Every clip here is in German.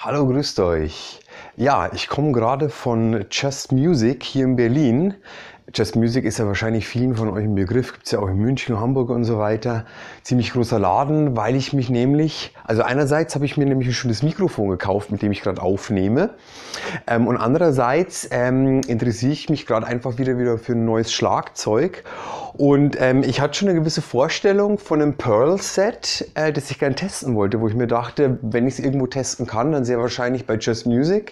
Hallo, grüßt euch. Ja, ich komme gerade von Just Music hier in Berlin. Just Music ist ja wahrscheinlich vielen von euch ein Begriff, gibt es ja auch in München, Hamburg und so weiter. Ziemlich großer Laden, weil ich mich nämlich, also einerseits habe ich mir nämlich schon das Mikrofon gekauft, mit dem ich gerade aufnehme. Ähm, und andererseits ähm, interessiere ich mich gerade einfach wieder, wieder für ein neues Schlagzeug. Und ähm, ich hatte schon eine gewisse Vorstellung von einem Pearl-Set, äh, das ich gerne testen wollte, wo ich mir dachte, wenn ich es irgendwo testen kann, dann sehr wahrscheinlich bei Just Music.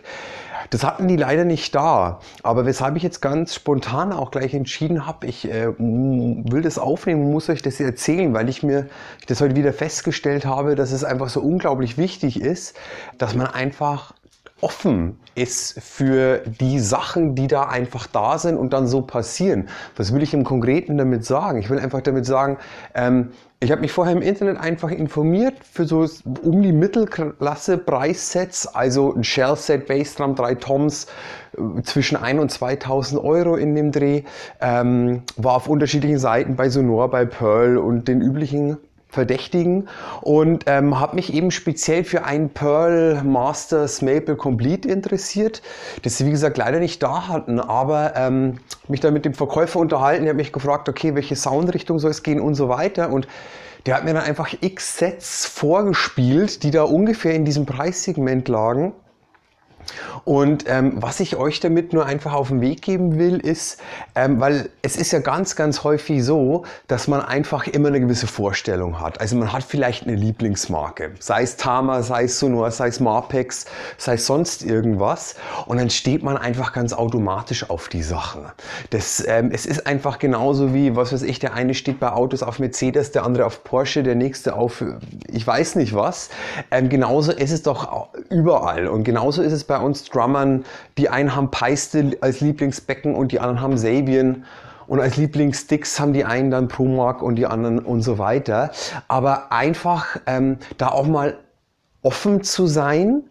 Das hatten die leider nicht da. Aber weshalb ich jetzt ganz spontan auch gleich entschieden habe, ich äh, will das aufnehmen muss euch das erzählen, weil ich mir das heute wieder festgestellt habe, dass es einfach so unglaublich wichtig ist, dass man einfach offen ist für die Sachen, die da einfach da sind und dann so passieren. Was will ich im Konkreten damit sagen? Ich will einfach damit sagen, ähm, ich habe mich vorher im Internet einfach informiert für so um die Mittelklasse Preissets, also ein Shell-Set, Bassdrum, drei Toms, äh, zwischen 1 und 2000 Euro in dem Dreh, ähm, war auf unterschiedlichen Seiten bei Sonor, bei Pearl und den üblichen Verdächtigen und ähm, habe mich eben speziell für ein Pearl Masters Maple Complete interessiert, das sie wie gesagt leider nicht da hatten, aber ähm, mich dann mit dem Verkäufer unterhalten, er hat mich gefragt, okay, welche Soundrichtung soll es gehen und so weiter und der hat mir dann einfach x Sets vorgespielt, die da ungefähr in diesem Preissegment lagen und ähm, was ich euch damit nur einfach auf den Weg geben will, ist, ähm, weil es ist ja ganz, ganz häufig so, dass man einfach immer eine gewisse Vorstellung hat. Also man hat vielleicht eine Lieblingsmarke, sei es Tama, sei es Sonor, sei es Marpex, sei es sonst irgendwas. Und dann steht man einfach ganz automatisch auf die Sachen. Das, ähm, es ist einfach genauso wie, was weiß ich, der eine steht bei Autos auf Mercedes, der andere auf Porsche, der nächste auf, ich weiß nicht was. Ähm, genauso ist es doch überall. Und genauso ist es bei uns Drummern. Die einen haben Peiste als Lieblingsbecken und die anderen haben Sabian. Und als Lieblingssticks haben die einen dann Promark und die anderen und so weiter. Aber einfach ähm, da auch mal offen zu sein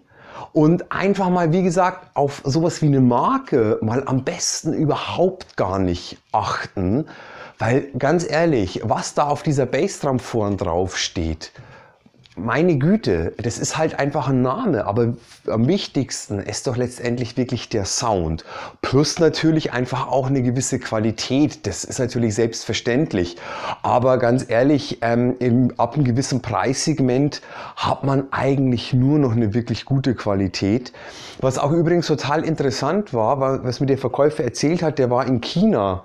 und einfach mal, wie gesagt, auf sowas wie eine Marke mal am besten überhaupt gar nicht achten. Weil ganz ehrlich, was da auf dieser Bassdrum vorn drauf steht, meine Güte, das ist halt einfach ein Name, aber am wichtigsten ist doch letztendlich wirklich der Sound. Plus natürlich einfach auch eine gewisse Qualität. Das ist natürlich selbstverständlich. Aber ganz ehrlich, ähm, im, ab einem gewissen Preissegment hat man eigentlich nur noch eine wirklich gute Qualität. Was auch übrigens total interessant war, was mir der Verkäufer erzählt hat, der war in China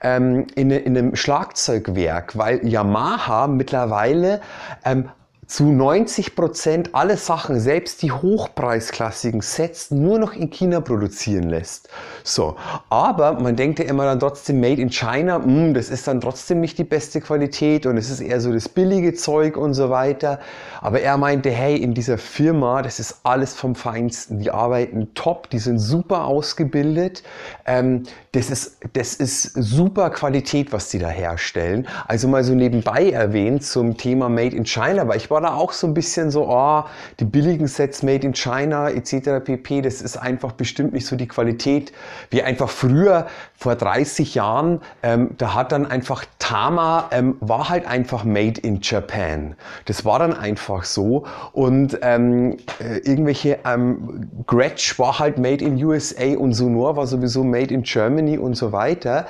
ähm, in, in, einem Schlagzeugwerk, weil Yamaha mittlerweile ähm, zu 90 Prozent alle Sachen, selbst die hochpreisklassigen Sets, nur noch in China produzieren lässt. So, aber man denkt ja immer dann trotzdem Made in China, mh, hm, das ist dann trotzdem nicht die beste Qualität und es ist eher so das billige Zeug und so weiter. Aber er meinte, hey, in dieser Firma, das ist alles vom Feinsten. Die arbeiten top, die sind super ausgebildet. Ähm, das, ist, das ist super Qualität, was die da herstellen. Also mal so nebenbei erwähnt zum Thema Made in China, weil ich war war da auch so ein bisschen so, oh, die billigen Sets made in China etc. pp. Das ist einfach bestimmt nicht so die Qualität wie einfach früher, vor 30 Jahren. Ähm, da hat dann einfach Tama, ähm, war halt einfach made in Japan. Das war dann einfach so. Und ähm, äh, irgendwelche ähm, Gretsch war halt made in USA und Sonor war sowieso made in Germany und so weiter.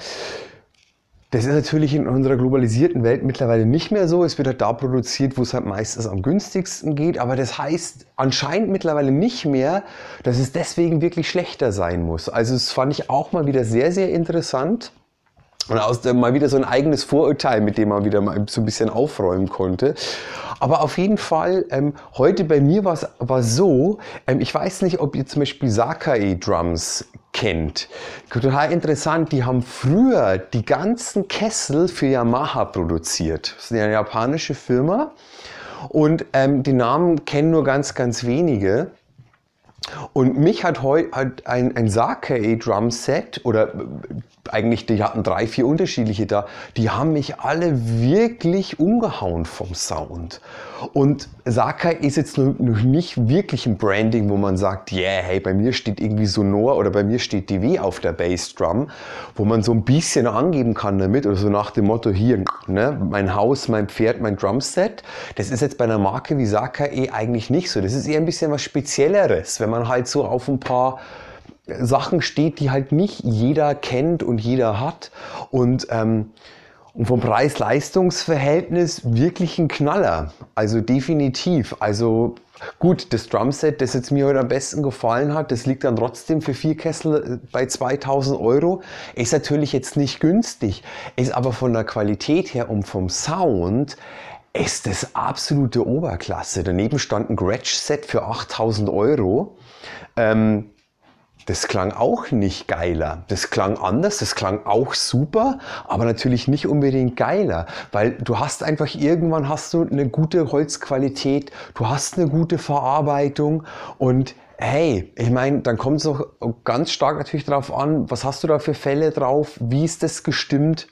Das ist natürlich in unserer globalisierten Welt mittlerweile nicht mehr so. Es wird halt da produziert, wo es halt meistens am günstigsten geht. Aber das heißt anscheinend mittlerweile nicht mehr, dass es deswegen wirklich schlechter sein muss. Also das fand ich auch mal wieder sehr, sehr interessant. Und aus dem mal wieder so ein eigenes Vorurteil, mit dem man wieder mal so ein bisschen aufräumen konnte. Aber auf jeden Fall, ähm, heute bei mir war es so, ähm, ich weiß nicht, ob ihr zum Beispiel Sakai Drums kennt. Total interessant, die haben früher die ganzen Kessel für Yamaha produziert. Das ist eine japanische Firma und ähm, die Namen kennen nur ganz, ganz wenige. Und mich hat heute ein, ein Sake Drum Set oder äh, eigentlich, die hatten drei, vier unterschiedliche da, die haben mich alle wirklich umgehauen vom Sound. Und Sakai ist jetzt noch nicht wirklich ein Branding, wo man sagt, yeah, hey, bei mir steht irgendwie Sonor oder bei mir steht DW auf der Bassdrum, wo man so ein bisschen angeben kann damit oder so nach dem Motto hier, ne, mein Haus, mein Pferd, mein Drumset. Das ist jetzt bei einer Marke wie Sakai eh eigentlich nicht so. Das ist eher ein bisschen was Spezielleres, wenn man halt so auf ein paar Sachen steht, die halt nicht jeder kennt und jeder hat. Und ähm, und vom Preis-Leistungs-Verhältnis wirklich ein Knaller. Also definitiv. Also gut, das Drumset, das jetzt mir heute am besten gefallen hat, das liegt dann trotzdem für vier Kessel äh, bei 2000 Euro. Ist natürlich jetzt nicht günstig, ist aber von der Qualität her und vom Sound ist das absolute Oberklasse. Daneben stand ein Gretsch-Set für 8000 Euro. Ähm, das klang auch nicht geiler. Das klang anders, das klang auch super, aber natürlich nicht unbedingt geiler, weil du hast einfach irgendwann hast du eine gute Holzqualität, du hast eine gute Verarbeitung und hey, ich meine, dann kommt es auch ganz stark natürlich darauf an, was hast du da für Fälle drauf, wie ist das gestimmt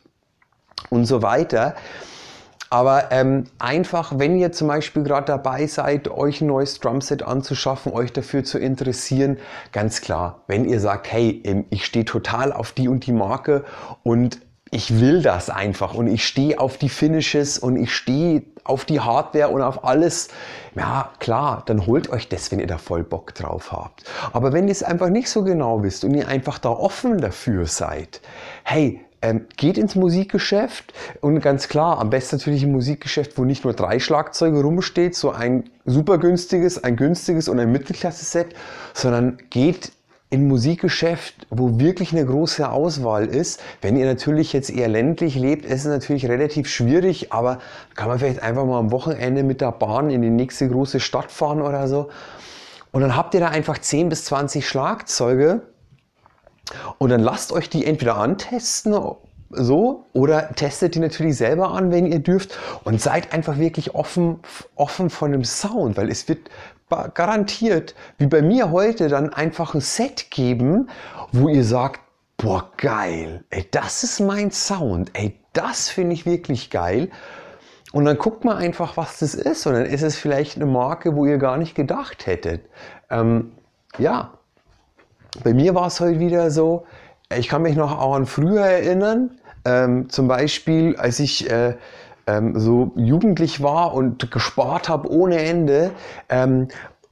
und so weiter. Aber ähm, einfach, wenn ihr zum Beispiel gerade dabei seid, euch ein neues Drumset anzuschaffen, euch dafür zu interessieren, ganz klar, wenn ihr sagt, hey, ähm, ich stehe total auf die und die Marke und ich will das einfach und ich stehe auf die Finishes und ich stehe auf die Hardware und auf alles. Ja, klar, dann holt euch das, wenn ihr da voll Bock drauf habt. Aber wenn ihr es einfach nicht so genau wisst und ihr einfach da offen dafür seid, hey, ähm, geht ins Musikgeschäft und ganz klar, am besten natürlich ein Musikgeschäft, wo nicht nur drei Schlagzeuge rumsteht, so ein super günstiges, ein günstiges und ein Mittelklasse-Set, sondern geht in Musikgeschäft, wo wirklich eine große Auswahl ist. Wenn ihr natürlich jetzt eher ländlich lebt, ist es natürlich relativ schwierig, aber kann man vielleicht einfach mal am Wochenende mit der Bahn in die nächste große Stadt fahren oder so. Und dann habt ihr da einfach 10 bis 20 Schlagzeuge und dann lasst euch die entweder antesten, so, oder testet die natürlich selber an, wenn ihr dürft. Und seid einfach wirklich offen, offen von dem Sound, weil es wird garantiert, wie bei mir heute, dann einfach ein Set geben, wo ihr sagt, boah, geil, ey, das ist mein Sound, ey, das finde ich wirklich geil. Und dann guckt man einfach, was das ist. Und dann ist es vielleicht eine Marke, wo ihr gar nicht gedacht hättet. Ähm, ja, bei mir war es heute wieder so, ich kann mich noch auch an früher erinnern, ähm, zum Beispiel, als ich äh, ähm, so jugendlich war und gespart habe ohne Ende, ähm,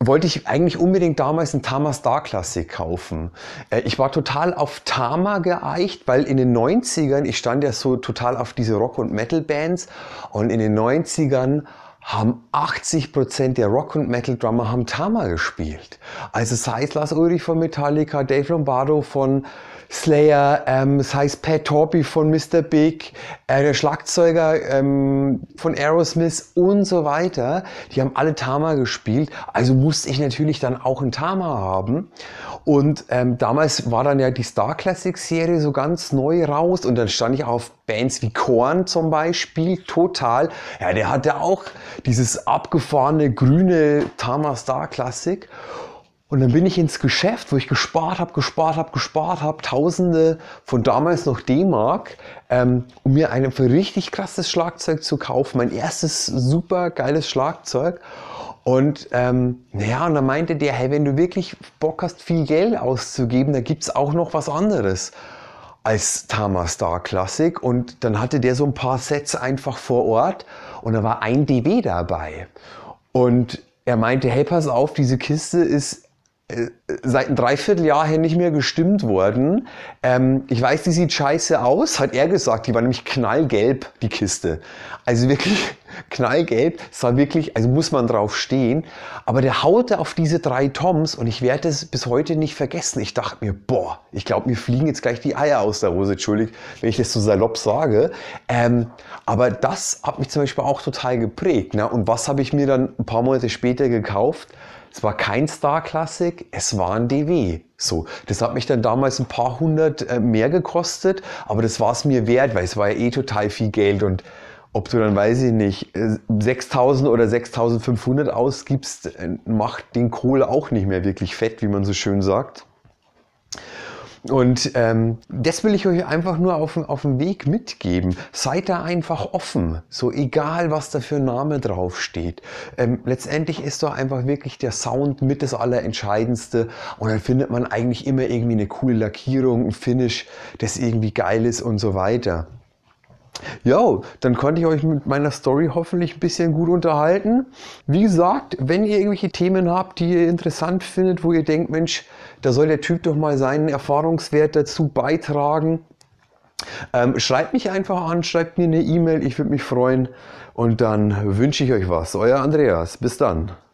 wollte ich eigentlich unbedingt damals einen Tama Star Classic kaufen. Äh, ich war total auf Tama geeicht, weil in den 90ern, ich stand ja so total auf diese Rock- und Metal-Bands und in den 90ern haben 80% der Rock- und Metal-Drummer haben Tama gespielt. Also sei es Lars Ulrich von Metallica, Dave Lombardo von Slayer, ähm, das heißt Pat Torpy von Mr. Big, äh, der Schlagzeuger ähm, von Aerosmith und so weiter. Die haben alle Tama gespielt. Also musste ich natürlich dann auch ein Tama haben. Und ähm, damals war dann ja die Star Classic Serie so ganz neu raus und dann stand ich auf Bands wie Korn zum Beispiel total. Ja, der hatte auch dieses abgefahrene grüne Tama Star Classic. Und dann bin ich ins Geschäft, wo ich gespart habe, gespart habe, gespart habe, Tausende von damals noch D-Mark, ähm, um mir ein richtig krasses Schlagzeug zu kaufen. Mein erstes super geiles Schlagzeug. Und ähm, naja, und dann meinte der, hey, wenn du wirklich Bock hast, viel Geld auszugeben, da gibt es auch noch was anderes als Tama Star Classic. Und dann hatte der so ein paar Sets einfach vor Ort und da war ein DB dabei. Und er meinte, hey, pass auf, diese Kiste ist seit ein Dreivierteljahr her nicht mehr gestimmt worden. Ähm, ich weiß, die sieht scheiße aus, hat er gesagt. Die war nämlich knallgelb, die Kiste. Also wirklich knallgelb. Es war wirklich, also muss man drauf stehen. Aber der haute auf diese drei Toms und ich werde es bis heute nicht vergessen. Ich dachte mir, boah, ich glaube, mir fliegen jetzt gleich die Eier aus der Hose. Entschuldigt, wenn ich das so salopp sage. Ähm, aber das hat mich zum Beispiel auch total geprägt. Ne? Und was habe ich mir dann ein paar Monate später gekauft? Es war kein Star Classic, es war ein DW. So, das hat mich dann damals ein paar hundert äh, mehr gekostet, aber das war es mir wert, weil es war ja eh total viel Geld und ob du dann, weiß ich nicht, 6000 äh, oder 6500 ausgibst, äh, macht den Kohl auch nicht mehr wirklich fett, wie man so schön sagt. Und ähm, das will ich euch einfach nur auf, auf dem Weg mitgeben. Seid da einfach offen, so egal was da für ein Name draufsteht. Ähm, letztendlich ist da einfach wirklich der Sound mit das Allerentscheidendste und dann findet man eigentlich immer irgendwie eine coole Lackierung, ein Finish, das irgendwie geil ist und so weiter. Ja, dann konnte ich euch mit meiner Story hoffentlich ein bisschen gut unterhalten. Wie gesagt, wenn ihr irgendwelche Themen habt, die ihr interessant findet, wo ihr denkt, Mensch, da soll der Typ doch mal seinen Erfahrungswert dazu beitragen, ähm, schreibt mich einfach an, schreibt mir eine E-Mail, ich würde mich freuen und dann wünsche ich euch was. Euer Andreas, bis dann.